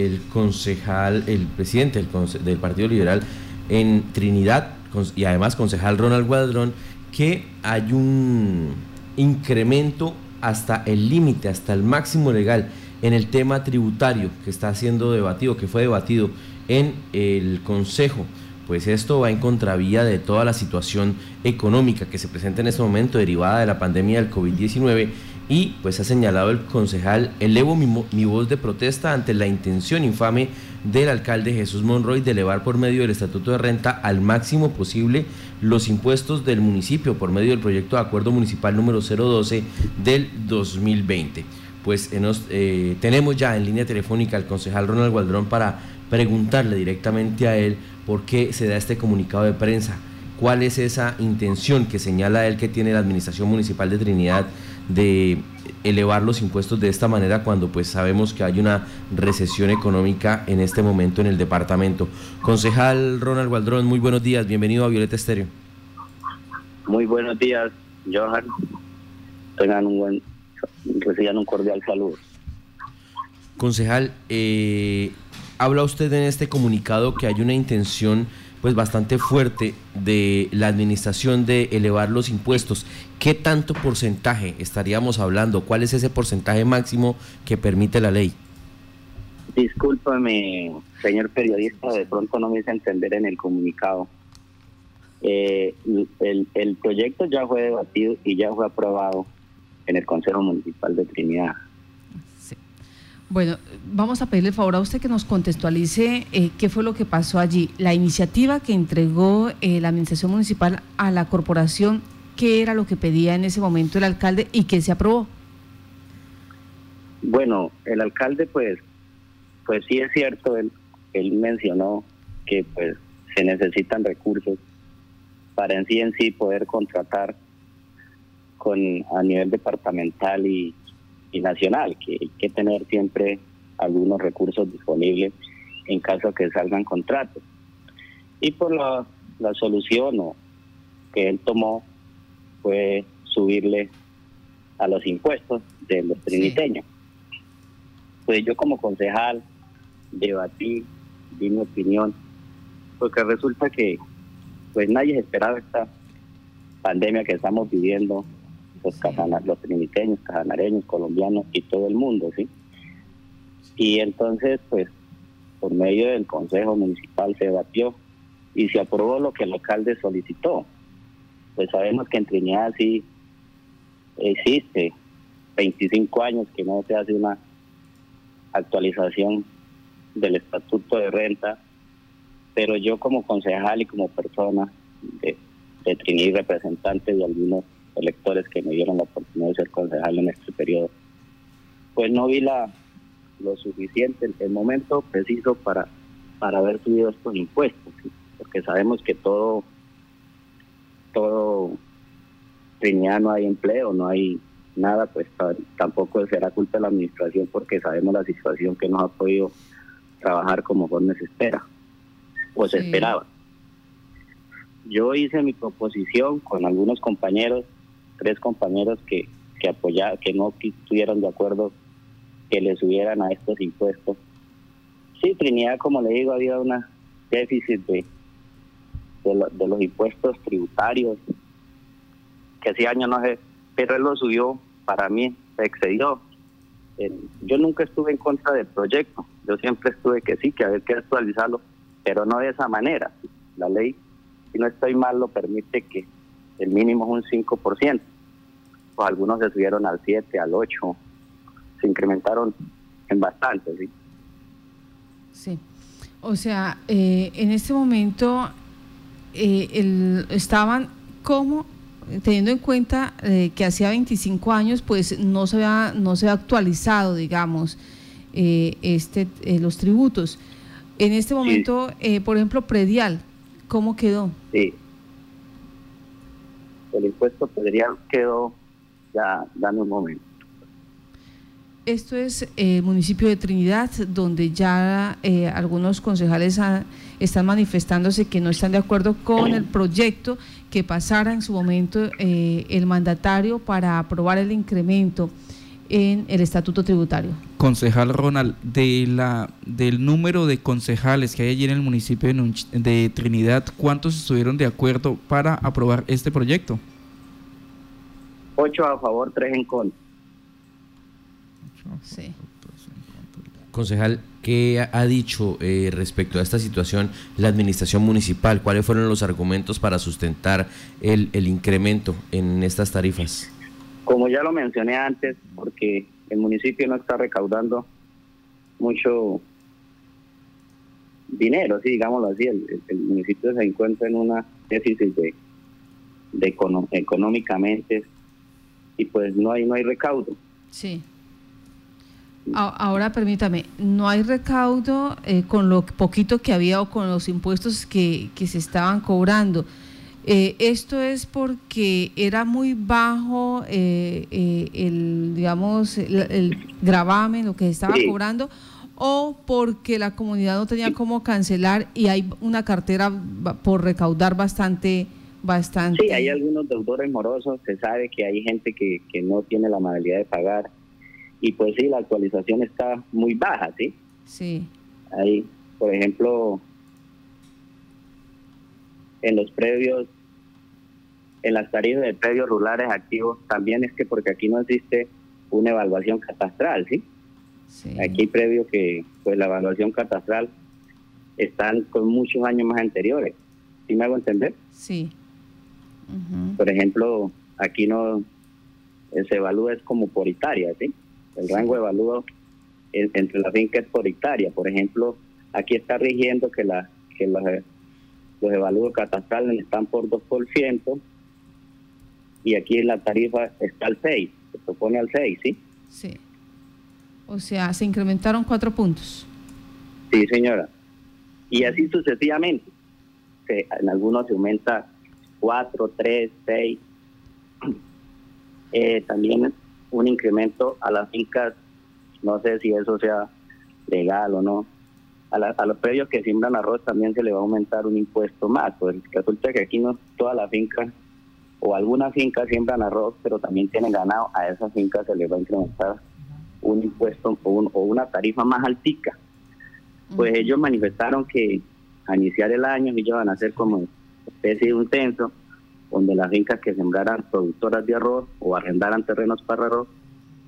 el concejal, el presidente del, Partido Liberal en Trinidad y además concejal Ronald Guadrón, que hay un incremento hasta el límite, hasta el máximo legal en el tema tributario que está siendo debatido, que fue debatido en el Consejo. Pues esto va en contravía de toda la situación económica que se presenta en este momento derivada de la pandemia del COVID-19 y pues ha señalado el concejal, elevo mi, voz de protesta ante la intención infame del alcalde Jesús Monroy de elevar por medio del Estatuto de Renta al máximo posible los impuestos del municipio por medio del proyecto de acuerdo municipal número 012 del 2020. Pues eh, tenemos ya en línea telefónica al concejal Ronald Gualdrón para preguntarle directamente a él por qué se da este comunicado de prensa, cuál es esa intención que señala él que tiene la Administración Municipal de Trinidad de elevar los impuestos de esta manera cuando pues sabemos que hay una recesión económica en este momento en el departamento. Concejal Ronald Gualdrón, muy buenos días, bienvenido a Violeta Estéreo. Muy buenos días, Johan. Tengan un buen, reciban un cordial saludo. Concejal, eh, habla usted en este comunicado que hay una intención pues bastante fuerte de la administración de elevar los impuestos. ¿Qué tanto porcentaje estaríamos hablando? ¿Cuál es ese porcentaje máximo que permite la ley? Discúlpame, señor periodista, de pronto no me hice entender en el comunicado. Eh, el, el proyecto ya fue debatido y ya fue aprobado en el Consejo Municipal de Trinidad. Bueno, vamos a pedirle el favor a usted que nos contextualice eh, qué fue lo que pasó allí. La iniciativa que entregó eh, la Administración Municipal a la corporación, ¿qué era lo que pedía en ese momento el alcalde y qué se aprobó? Bueno, el alcalde pues, pues sí es cierto, él, él mencionó que pues se necesitan recursos para en sí en sí poder contratar con a nivel departamental y, nacional, que hay que tener siempre algunos recursos disponibles en caso que salgan contratos. Y por la, la solución que él tomó fue subirle a los impuestos de los triniteños. Pues yo como concejal debatí, di mi opinión, porque resulta que pues nadie esperaba esta pandemia que estamos viviendo los, los triniteños, cajanareños, colombianos y todo el mundo, ¿sí? Y entonces, pues, por medio del Consejo Municipal se debatió y se aprobó lo que el alcalde solicitó. Pues sabemos que en Trinidad sí existe 25 años que no se hace una actualización del estatuto de renta, pero yo como concejal y como persona de, de Trinidad y representante de algunos electores que me dieron la oportunidad de ser concejal en este periodo, pues no vi la lo suficiente, el momento preciso para, para haber subido estos impuestos, porque sabemos que todo, todo Trinidad no hay empleo, no hay nada, pues tampoco será culpa de la administración porque sabemos la situación que no ha podido trabajar como Jorge se espera o se esperaba. Yo hice mi proposición con algunos compañeros tres compañeros que, que apoyaron, que no estuvieron de acuerdo que le subieran a estos impuestos. Sí, Trinidad, como le digo, había una déficit de, de, los impuestos tributarios, que hace años no sé, pero él lo subió, para mí excedió. yo nunca estuve en contra del proyecto, yo siempre estuve que sí, que había que actualizarlo, pero no de esa manera. La ley, si no estoy mal, lo permite que el mínimo es un 5%, pues algunos se subieron al 7, al 8, se incrementaron en bastante, ¿sí? Sí, o sea, eh, en este momento eh, el, estaban como teniendo en cuenta eh, que hacía 25 años pues no se había, no se había actualizado digamos este los tributos. En este momento por ejemplo predial cómo quedó sí. El impuesto predial quedó ya dando un momento. Esto es el municipio de Trinidad, donde ya eh, algunos concejales están manifestándose que no están de acuerdo con el proyecto que pasara en su momento eh, el mandatario para aprobar el incremento. en el estatuto tributario. Concejal Ronald, de la, del número de concejales que hay allí en el municipio de, Trinidad, ¿cuántos estuvieron de acuerdo para aprobar este proyecto? Ocho a favor, tres en contra. Sí. Concejal, ¿qué ha dicho eh, respecto a esta situación la administración municipal? ¿Cuáles fueron los argumentos para sustentar el, el incremento en estas tarifas? Como ya lo mencioné antes, porque el municipio no está recaudando mucho dinero, sí, digámoslo así, el, municipio se encuentra en una déficit de, de económicamente y pues no hay no hay recaudo. Sí. Ahora permítame, no hay recaudo eh, con lo poquito que había o con los impuestos que, que se estaban cobrando. Eh, esto es porque era muy bajo eh, eh, el, digamos, el, gravamen, lo que se estaba cobrando, o porque la comunidad no tenía cómo cancelar y hay una cartera por recaudar bastante, bastante. Sí, hay algunos deudores morosos, se sabe que hay gente que, que no tiene la amabilidad de pagar y pues sí, la actualización está muy baja, ¿sí? Sí. Ahí, por ejemplo, en los previos en las tarifas de predios rurales activos también es que porque aquí no existe una evaluación catastral, ¿sí? Aquí previo que pues la evaluación catastral están con muchos años más anteriores. ¿Sí me hago entender? Sí. Por ejemplo, aquí no se evalúa es como por hectárea, ¿sí? El rango de evalúo entre la finca es por hectárea. Por ejemplo, aquí está rigiendo que la que los, los evalúos catastrales están por 2%, y aquí la tarifa está al 6, se propone al 6, ¿sí? Sí. O sea, se incrementaron cuatro puntos. Sí, señora. Y así sucesivamente. en algunos se aumenta 4, 3, 6. también un incremento a las fincas, no sé si eso sea legal o no. A, a los predios que siembran arroz también se le va a aumentar un impuesto más. Pues resulta que aquí no toda la finca o algunas fincas siembran arroz, pero también tienen ganado, a esas fincas se les va a incrementar un impuesto o, una tarifa más altica. Pues ellos manifestaron que a iniciar el año ellos van a hacer como especie de un censo donde las fincas que sembraran productoras de arroz o arrendaran terrenos para arroz,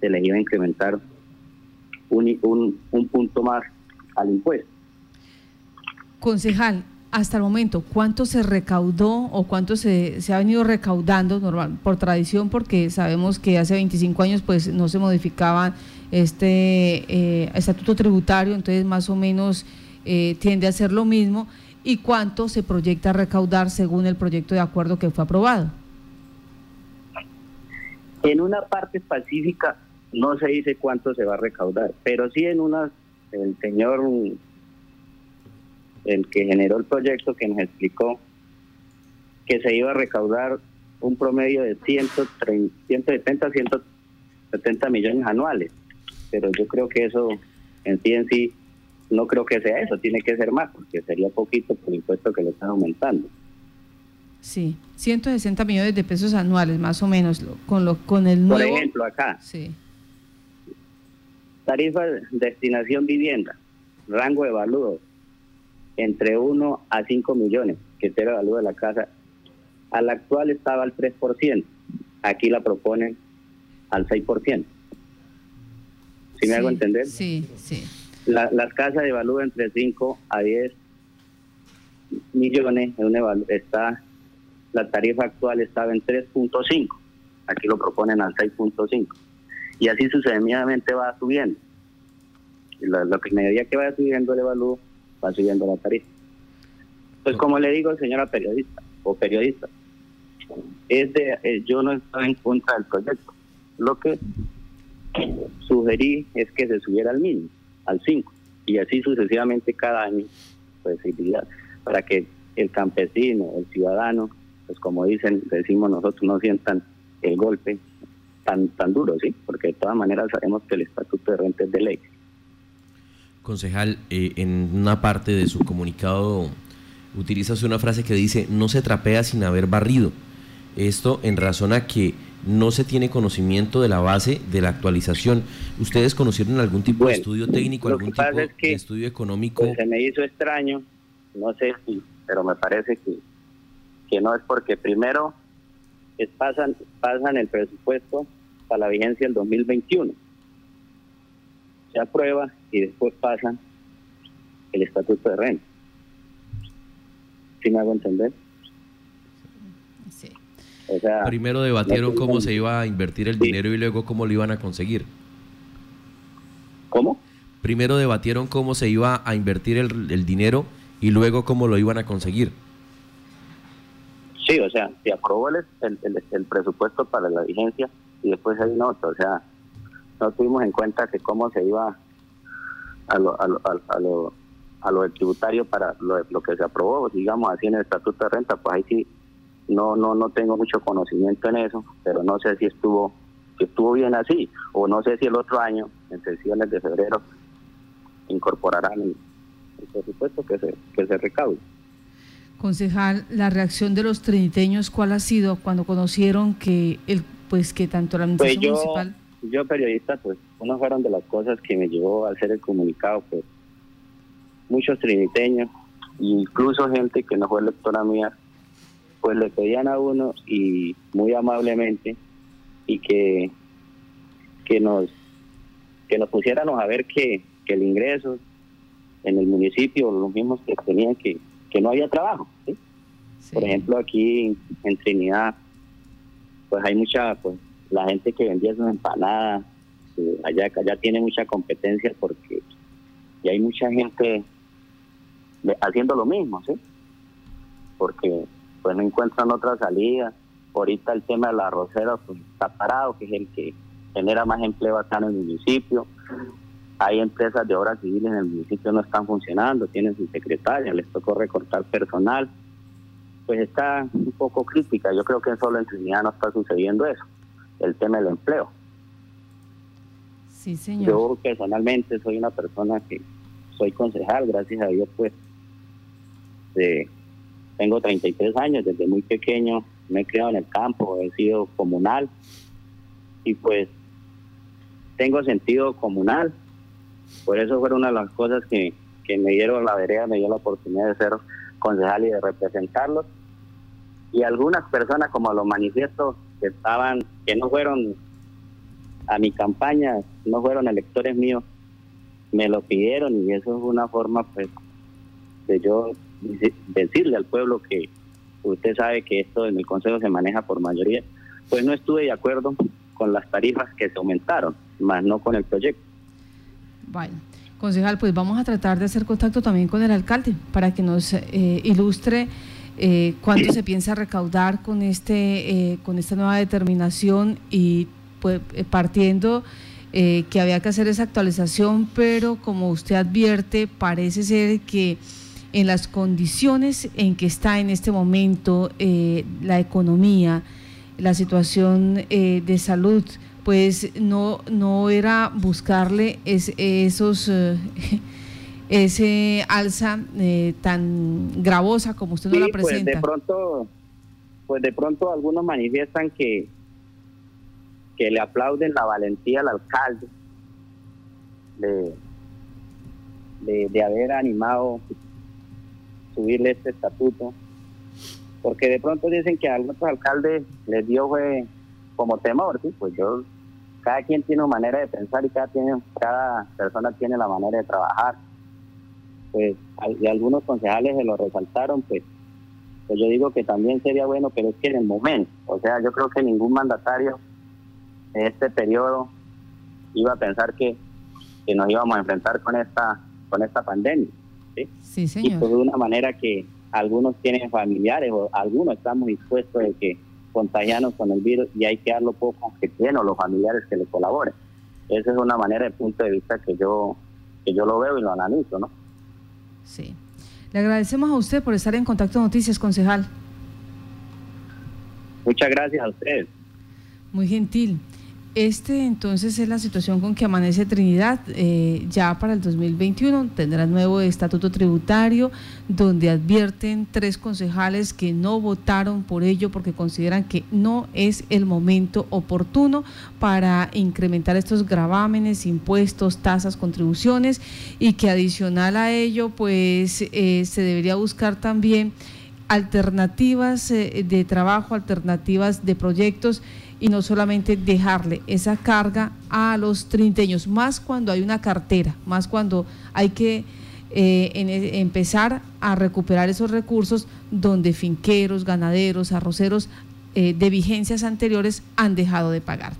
se les iba a incrementar un, un, un punto más al impuesto. Concejal, hasta el momento, ¿cuánto se recaudó o cuánto se, ha venido recaudando normal, por tradición? Porque sabemos que hace 25 años pues no se modificaba este eh, estatuto tributario, entonces más o menos eh, tiende a ser lo mismo. ¿Y cuánto se proyecta recaudar según el proyecto de acuerdo que fue aprobado? En una parte específica no se dice cuánto se va a recaudar, pero sí en una, el señor el que generó el proyecto, que nos explicó que se iba a recaudar un promedio de 130, 170, 170 millones anuales. Pero yo creo que eso en sí en sí no creo que sea eso, tiene que ser más, porque sería poquito por el impuesto que le están aumentando. Sí, 160 millones de pesos anuales, más o menos, con lo con el nuevo... Por ejemplo, acá. Sí. Tarifa de destinación vivienda, rango de valor, entre 1 a 5 millones, que era el valor de la casa. Al actual estaba al 3%, aquí la proponen al 6%. ¿Sí me hago entender? Sí, sí. Las casas valor entre 5 a 10 millones, está la tarifa actual estaba en 3.5, aquí lo proponen al 6.5. Y así sucesivamente va subiendo. Lo, lo que medida que vaya subiendo el valor va subiendo la tarifa. Pues como le digo, señora periodista o periodista, eh, yo no estoy en contra del proyecto. Lo que sugerí es que se subiera al mínimo, al 5, y así sucesivamente cada año, pues para que el campesino, el ciudadano, pues como dicen, decimos nosotros, no sientan el golpe tan tan duro, ¿sí? Porque de todas maneras sabemos que el estatuto de renta es de ley. Concejal, eh, en una parte de su comunicado utiliza una frase que dice, no se trapea sin haber barrido. Esto en razón a que no se tiene conocimiento de la base de la actualización. ¿Ustedes conocieron algún tipo de estudio técnico, algún tipo de estudio económico? Pues, se me hizo extraño, no sé si, pero me parece que, que no es porque primero es pasan, pasan el presupuesto para la vigencia del 2021. Se aprueba y después pasan el estatuto de renta. ¿Sí me hago entender? Sí. Primero debatieron cómo se iba a invertir el dinero y luego cómo lo iban a conseguir. ¿Cómo? Primero debatieron cómo se iba a invertir el, el dinero y luego cómo lo iban a conseguir. Sí, o sea, se aprobó el, el, presupuesto para la vigencia y después hay nota, o sea, no tuvimos en cuenta que cómo se iba a lo, a lo, a lo, a lo tributario para lo, lo, que se aprobó, digamos así en el Estatuto de Renta, pues ahí sí no no no tengo mucho conocimiento en eso, pero no sé si estuvo si estuvo bien así o no sé si el otro año, en sesiones de febrero, incorporarán el, presupuesto que se que se recaude. Concejal, la reacción de los triniteños, ¿cuál ha sido cuando conocieron que el pues que tanto la administración pues yo, municipal yo periodista, pues unas fueron de las cosas que me llevó a hacer el comunicado, pues muchos triniteños, incluso gente que no fue lectora mía, pues le pedían a uno y muy amablemente y que que nos que nos pusiéramos a ver que, que el ingreso en el municipio, los mismos que tenían que que no había trabajo. Por ejemplo, aquí en Trinidad, pues hay mucha, pues la gente que vendía sus empanadas, allá, allá tiene mucha competencia porque y hay mucha gente haciendo lo mismo, ¿sí? Porque pues no encuentran otra salida. Ahorita el tema de la arrocera pues, está parado, que es el que genera más empleo acá en el municipio hay empresas de obras civiles en el municipio no están funcionando, tienen su secretaria, les tocó recortar personal, pues está un poco crítica. Yo creo que solo en Trinidad no está sucediendo eso, el tema del empleo. Sí, señor. Yo personalmente soy una persona que soy concejal, gracias a Dios, pues tengo 33 años, desde muy pequeño me he criado en el campo, he sido comunal y pues tengo sentido comunal, por eso fue una de las cosas que, me dieron la vereda, me dio la oportunidad de ser concejal y de representarlos. Y algunas personas, como los manifiestos, que estaban, que no fueron a mi campaña, no fueron electores míos, me lo pidieron y eso es una forma pues de yo decirle al pueblo que usted sabe que esto en el Consejo se maneja por mayoría, pues no estuve de acuerdo con las tarifas que se aumentaron, más no con el proyecto. Bueno, concejal, pues vamos a tratar de hacer contacto también con el alcalde para que nos eh, ilustre eh, cuánto se piensa recaudar con este eh, con esta nueva determinación y pues partiendo que había que hacer esa actualización, pero como usted advierte, parece ser que en las condiciones en que está en este momento la economía, la situación de salud, pues no, no era buscarle esos... Eh, ese alza eh, tan gravosa como usted no la presenta. Pues de pronto, pues de pronto algunos manifiestan que que le aplauden la valentía al alcalde de, de, de haber animado subirle este estatuto, porque de pronto dicen que a algunos alcaldes les dio como temor, pues yo cada quien tiene una manera de pensar y cada, tiene, cada persona tiene la manera de trabajar. Pues y algunos concejales se lo resaltaron, pues, pues yo digo que también sería bueno, pero es que en el momento, o sea, yo creo que ningún mandatario en este periodo iba a pensar que, que nos íbamos a enfrentar con esta con esta pandemia. ¿Sí? Sí, señor. Y pues de una manera que algunos tienen familiares o algunos estamos dispuestos de que contagiarnos con el virus y hay que darlo poco que tienen los familiares que le colaboren. Esa es una manera de punto de vista que yo, que yo lo veo y lo analizo, ¿no? Sí. Le agradecemos a usted por estar en Contacto Noticias, concejal. Muchas gracias a ustedes. Muy gentil. Este entonces es la situación con que amanece Trinidad. Eh, ya para el 2021 tendrá nuevo estatuto tributario donde advierten tres concejales que no votaron por ello porque consideran que no es el momento oportuno para incrementar estos gravámenes, impuestos, tasas, contribuciones y que adicional a ello pues eh, se debería buscar también alternativas eh, de trabajo, alternativas de proyectos y no solamente dejarle esa carga a los trinteños, más cuando hay una cartera, más cuando hay que eh, e, empezar a recuperar esos recursos donde finqueros, ganaderos, arroceros eh, de vigencias anteriores han dejado de pagar.